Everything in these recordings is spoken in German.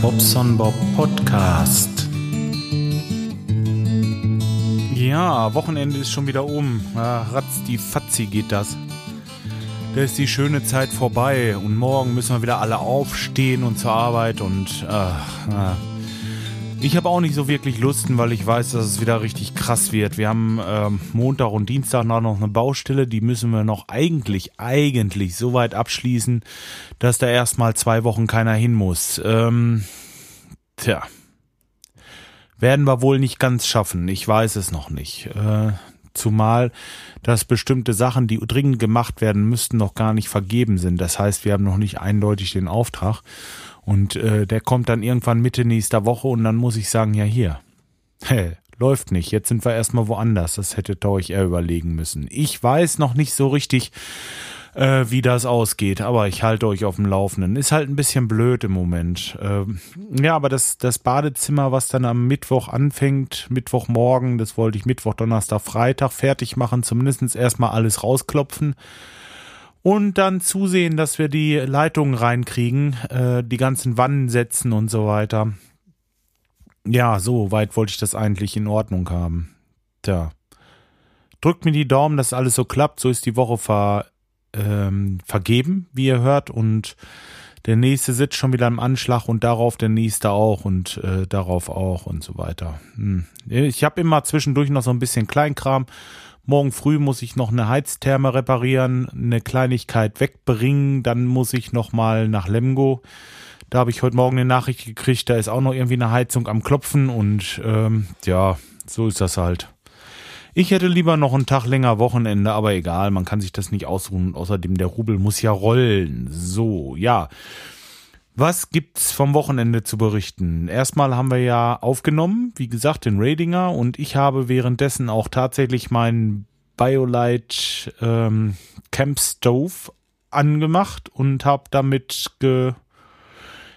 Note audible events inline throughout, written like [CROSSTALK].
Bobson Bob Podcast. Ja, Wochenende ist schon wieder um. Ja, ratz die Fatzi geht das. Da ist die schöne Zeit vorbei und morgen müssen wir wieder alle aufstehen und zur Arbeit und äh, äh. Ich habe auch nicht so wirklich Lusten, weil ich weiß, dass es wieder richtig krass wird. Wir haben ähm, Montag und Dienstag noch eine Baustelle, die müssen wir noch eigentlich, eigentlich so weit abschließen, dass da erstmal zwei Wochen keiner hin muss. Ähm, tja. Werden wir wohl nicht ganz schaffen. Ich weiß es noch nicht. Äh, zumal, dass bestimmte Sachen, die dringend gemacht werden müssten, noch gar nicht vergeben sind. Das heißt, wir haben noch nicht eindeutig den Auftrag. Und äh, der kommt dann irgendwann Mitte nächster Woche und dann muss ich sagen, ja hier, hä, läuft nicht, jetzt sind wir erstmal woanders. Das hättet ihr euch eher überlegen müssen. Ich weiß noch nicht so richtig, äh, wie das ausgeht, aber ich halte euch auf dem Laufenden. Ist halt ein bisschen blöd im Moment. Äh, ja, aber das, das Badezimmer, was dann am Mittwoch anfängt, Mittwochmorgen, das wollte ich Mittwoch, Donnerstag, Freitag fertig machen, zumindest erstmal alles rausklopfen und dann zusehen, dass wir die Leitungen reinkriegen, äh, die ganzen Wannen setzen und so weiter. Ja, so weit wollte ich das eigentlich in Ordnung haben. Tja. Drückt mir die Daumen, dass alles so klappt. So ist die Woche ver, ähm, vergeben, wie ihr hört. Und der nächste sitzt schon wieder im Anschlag und darauf der nächste auch und äh, darauf auch und so weiter. Hm. Ich habe immer zwischendurch noch so ein bisschen Kleinkram Morgen früh muss ich noch eine Heiztherme reparieren, eine Kleinigkeit wegbringen, dann muss ich noch mal nach Lemgo. Da habe ich heute Morgen eine Nachricht gekriegt, da ist auch noch irgendwie eine Heizung am Klopfen und ähm, ja, so ist das halt. Ich hätte lieber noch einen Tag länger Wochenende, aber egal, man kann sich das nicht ausruhen. Außerdem, der Rubel muss ja rollen. So, ja. Was gibt's vom Wochenende zu berichten? Erstmal haben wir ja aufgenommen, wie gesagt, den Radinger und ich habe währenddessen auch tatsächlich meinen Biolite ähm, Camp Stove angemacht und habe damit ge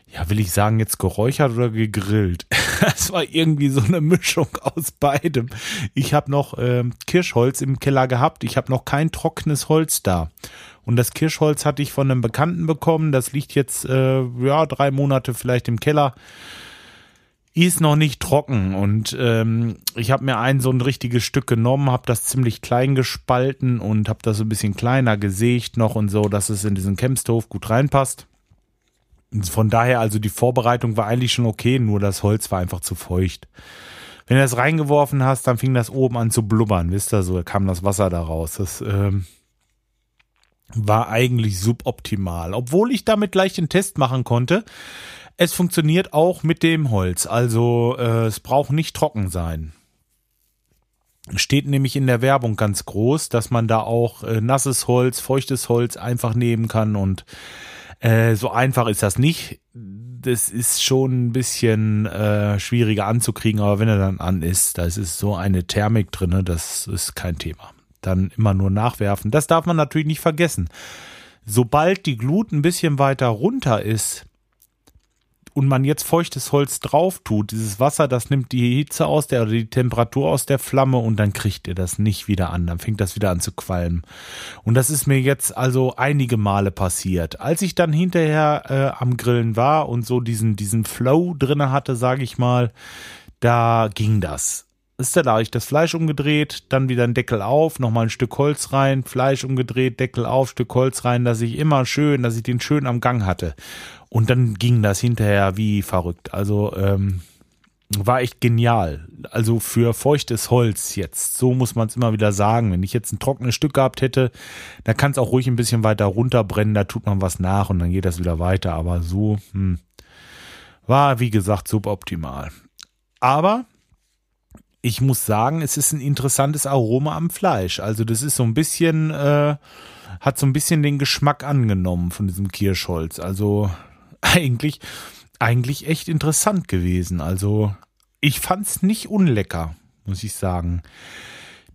ja, will ich sagen, jetzt geräuchert oder gegrillt. [LAUGHS] Es war irgendwie so eine Mischung aus beidem. Ich habe noch ähm, Kirschholz im Keller gehabt. Ich habe noch kein trockenes Holz da. Und das Kirschholz hatte ich von einem Bekannten bekommen. Das liegt jetzt äh, ja drei Monate vielleicht im Keller. Ist noch nicht trocken und ähm, ich habe mir ein so ein richtiges Stück genommen, habe das ziemlich klein gespalten und habe das so ein bisschen kleiner gesägt noch und so, dass es in diesen Campstove gut reinpasst. Von daher also die Vorbereitung war eigentlich schon okay, nur das Holz war einfach zu feucht. Wenn du das reingeworfen hast, dann fing das oben an zu blubbern, wisst ihr, so kam das Wasser da raus. Das ähm, war eigentlich suboptimal. Obwohl ich damit gleich den Test machen konnte. Es funktioniert auch mit dem Holz. Also äh, es braucht nicht trocken sein. Steht nämlich in der Werbung ganz groß, dass man da auch äh, nasses Holz, feuchtes Holz einfach nehmen kann und äh, so einfach ist das nicht. Das ist schon ein bisschen äh, schwieriger anzukriegen, aber wenn er dann an ist, da ist so eine Thermik drin, das ist kein Thema dann immer nur nachwerfen. Das darf man natürlich nicht vergessen. Sobald die Glut ein bisschen weiter runter ist und man jetzt feuchtes Holz drauf tut, dieses Wasser, das nimmt die Hitze aus der oder die Temperatur aus der Flamme und dann kriegt ihr das nicht wieder an. Dann fängt das wieder an zu qualmen. Und das ist mir jetzt also einige Male passiert. Als ich dann hinterher äh, am Grillen war und so diesen, diesen Flow drinne hatte, sage ich mal, da ging das ist da, da ich das Fleisch umgedreht, dann wieder ein Deckel auf, nochmal ein Stück Holz rein, Fleisch umgedreht, Deckel auf, Stück Holz rein, dass ich immer schön, dass ich den schön am Gang hatte. Und dann ging das hinterher wie verrückt. Also ähm, war echt genial. Also für feuchtes Holz jetzt, so muss man es immer wieder sagen. Wenn ich jetzt ein trockenes Stück gehabt hätte, dann kann es auch ruhig ein bisschen weiter runterbrennen, da tut man was nach und dann geht das wieder weiter. Aber so hm, war, wie gesagt, suboptimal. Aber ich muss sagen, es ist ein interessantes Aroma am Fleisch. Also das ist so ein bisschen, äh, hat so ein bisschen den Geschmack angenommen von diesem Kirschholz. Also [LAUGHS] eigentlich, eigentlich echt interessant gewesen. Also ich fand's nicht unlecker, muss ich sagen.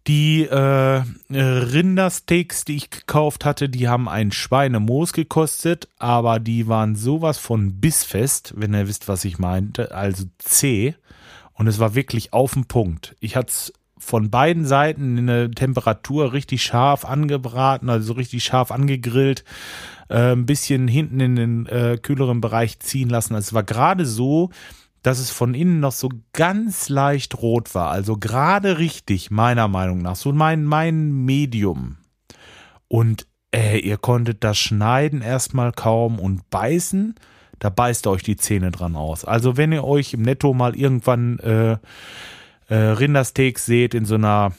Die äh, Rindersteaks, die ich gekauft hatte, die haben ein Schweinemoos gekostet, aber die waren sowas von bissfest, wenn ihr wisst, was ich meinte, also zäh. Und es war wirklich auf den Punkt. Ich hatte es von beiden Seiten in der Temperatur richtig scharf angebraten, also richtig scharf angegrillt, äh, ein bisschen hinten in den äh, kühleren Bereich ziehen lassen. Also es war gerade so, dass es von innen noch so ganz leicht rot war. Also gerade richtig, meiner Meinung nach. So mein, mein Medium. Und äh, ihr konntet das schneiden erstmal kaum und beißen. Da beißt ihr euch die Zähne dran aus. Also wenn ihr euch im Netto mal irgendwann äh, äh, Rindersteaks seht in so einer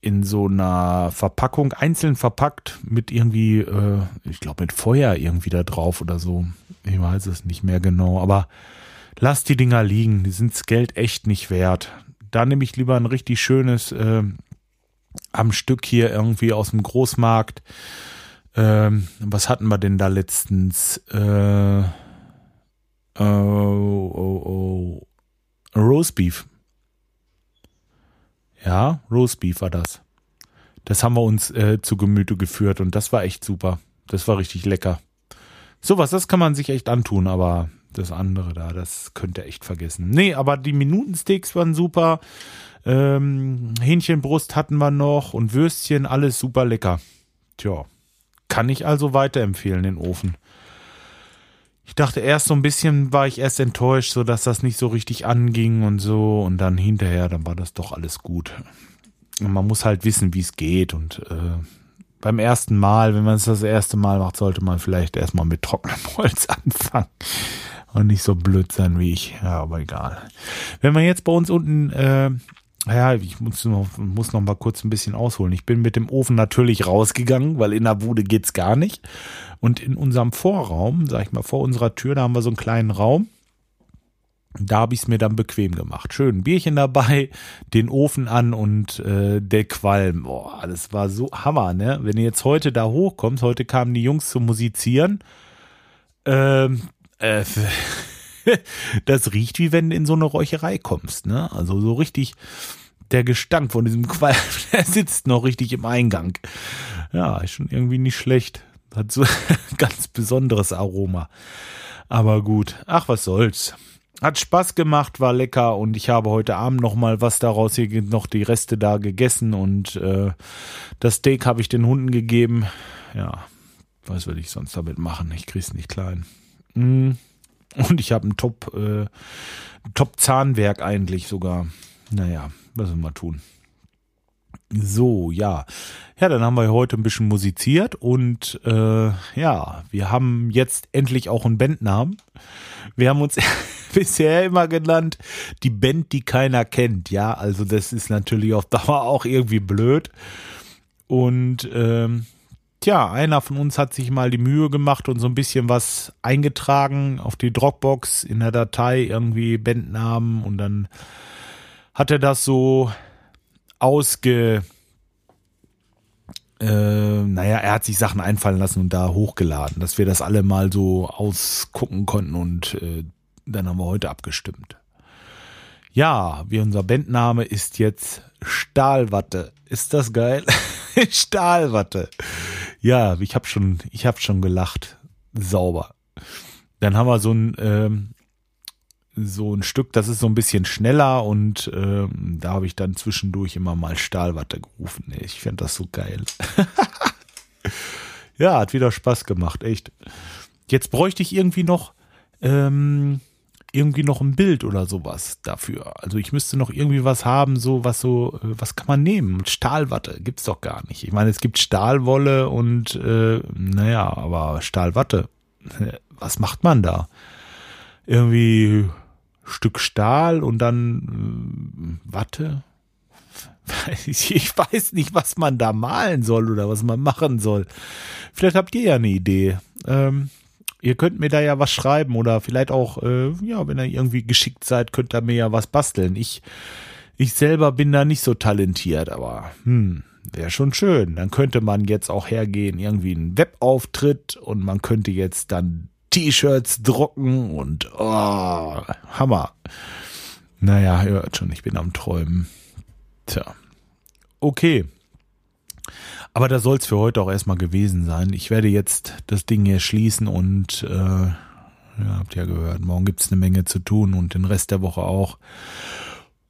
in so einer Verpackung einzeln verpackt mit irgendwie, äh, ich glaube mit Feuer irgendwie da drauf oder so. Ich weiß es nicht mehr genau, aber lasst die Dinger liegen, die sind's Geld echt nicht wert. Da nehme ich lieber ein richtig schönes äh, am Stück hier irgendwie aus dem Großmarkt. Ähm, was hatten wir denn da letztens? Äh, oh, oh, oh. Roastbeef. Ja, Roastbeef war das. Das haben wir uns äh, zu Gemüte geführt und das war echt super. Das war richtig lecker. Sowas, das kann man sich echt antun, aber das andere da, das könnt ihr echt vergessen. Nee, aber die Minutensteaks waren super. Ähm, Hähnchenbrust hatten wir noch und Würstchen, alles super lecker. Tja, kann ich also weiterempfehlen, den Ofen. Ich dachte erst so ein bisschen, war ich erst enttäuscht, so dass das nicht so richtig anging und so. Und dann hinterher, dann war das doch alles gut. Und man muss halt wissen, wie es geht. Und äh, beim ersten Mal, wenn man es das erste Mal macht, sollte man vielleicht erstmal mit trockenem [LAUGHS] Holz anfangen und nicht so blöd sein wie ich. Ja, aber egal. Wenn man jetzt bei uns unten, äh, ja, ich muss noch, muss noch mal kurz ein bisschen ausholen. Ich bin mit dem Ofen natürlich rausgegangen, weil in der Bude geht's gar nicht. Und in unserem Vorraum, sag ich mal, vor unserer Tür, da haben wir so einen kleinen Raum. Da habe ich es mir dann bequem gemacht. Schön Bierchen dabei, den Ofen an und äh, der Qualm. Boah, das war so Hammer, ne? Wenn ihr jetzt heute da hochkommt, heute kamen die Jungs zum Musizieren. Ähm, äh, [LAUGHS] das riecht wie wenn du in so eine Räucherei kommst, ne? Also so richtig der Gestank von diesem Qualm, [LAUGHS] der sitzt noch richtig im Eingang. Ja, ist schon irgendwie nicht schlecht. Hat so [LAUGHS] ganz besonderes Aroma. Aber gut, ach was soll's. Hat Spaß gemacht, war lecker und ich habe heute Abend noch mal was daraus hier noch die Reste da gegessen und äh, das Steak habe ich den Hunden gegeben. Ja, was würde ich sonst damit machen? Ich krieg's nicht klein. Mm. Und ich habe ein Top, äh, Top Zahnwerk eigentlich sogar. Naja, was soll man tun? So, ja. Ja, dann haben wir heute ein bisschen musiziert und äh, ja, wir haben jetzt endlich auch einen Bandnamen. Wir haben uns [LAUGHS] bisher immer genannt, die Band, die keiner kennt. Ja, also das ist natürlich auf Dauer auch irgendwie blöd. Und ähm, tja, einer von uns hat sich mal die Mühe gemacht und so ein bisschen was eingetragen auf die Dropbox in der Datei, irgendwie Bandnamen und dann hat er das so ausge äh, naja, er hat sich Sachen einfallen lassen und da hochgeladen, dass wir das alle mal so ausgucken konnten und äh, dann haben wir heute abgestimmt. Ja, wie unser Bandname ist jetzt Stahlwatte. Ist das geil? [LAUGHS] Stahlwatte. Ja, ich habe schon, ich habe schon gelacht. Sauber. Dann haben wir so ein ähm, so ein Stück, das ist so ein bisschen schneller und ähm, da habe ich dann zwischendurch immer mal Stahlwatte gerufen. Ich finde das so geil. [LAUGHS] ja, hat wieder Spaß gemacht, echt. Jetzt bräuchte ich irgendwie noch ähm, irgendwie noch ein Bild oder sowas dafür. Also ich müsste noch irgendwie was haben, so was so, äh, was kann man nehmen? Stahlwatte gibt's doch gar nicht. Ich meine, es gibt Stahlwolle und äh, naja, aber Stahlwatte, was macht man da? Irgendwie Stück Stahl und dann äh, Watte? [LAUGHS] Ich weiß nicht, was man da malen soll oder was man machen soll. Vielleicht habt ihr ja eine Idee. Ähm, ihr könnt mir da ja was schreiben oder vielleicht auch, äh, ja, wenn ihr irgendwie geschickt seid, könnt ihr mir ja was basteln. Ich, ich selber bin da nicht so talentiert, aber hm, wäre schon schön. Dann könnte man jetzt auch hergehen, irgendwie einen Webauftritt und man könnte jetzt dann T-Shirts drucken und oh, Hammer. Naja, hört schon, ich bin am Träumen. Tja. Okay. Aber da soll es für heute auch erstmal gewesen sein. Ich werde jetzt das Ding hier schließen und äh, ja, habt ja gehört, morgen gibt es eine Menge zu tun und den Rest der Woche auch.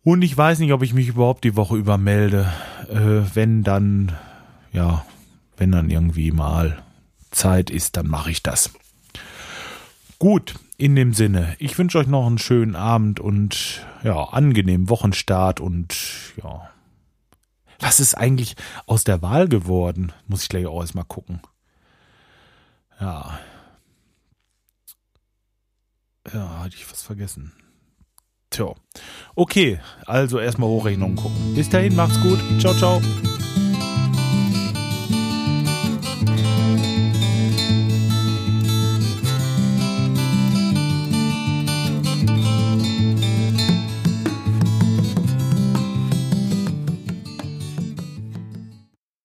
Und ich weiß nicht, ob ich mich überhaupt die Woche über melde. Äh, wenn dann, ja, wenn dann irgendwie mal Zeit ist, dann mache ich das. Gut, in dem Sinne, ich wünsche euch noch einen schönen Abend und ja, angenehmen Wochenstart und ja. Was ist eigentlich aus der Wahl geworden? Muss ich gleich auch erstmal gucken. Ja. Ja, hatte ich was vergessen. Tja. Okay, also erstmal Hochrechnungen gucken. Bis dahin, macht's gut. Ciao, ciao.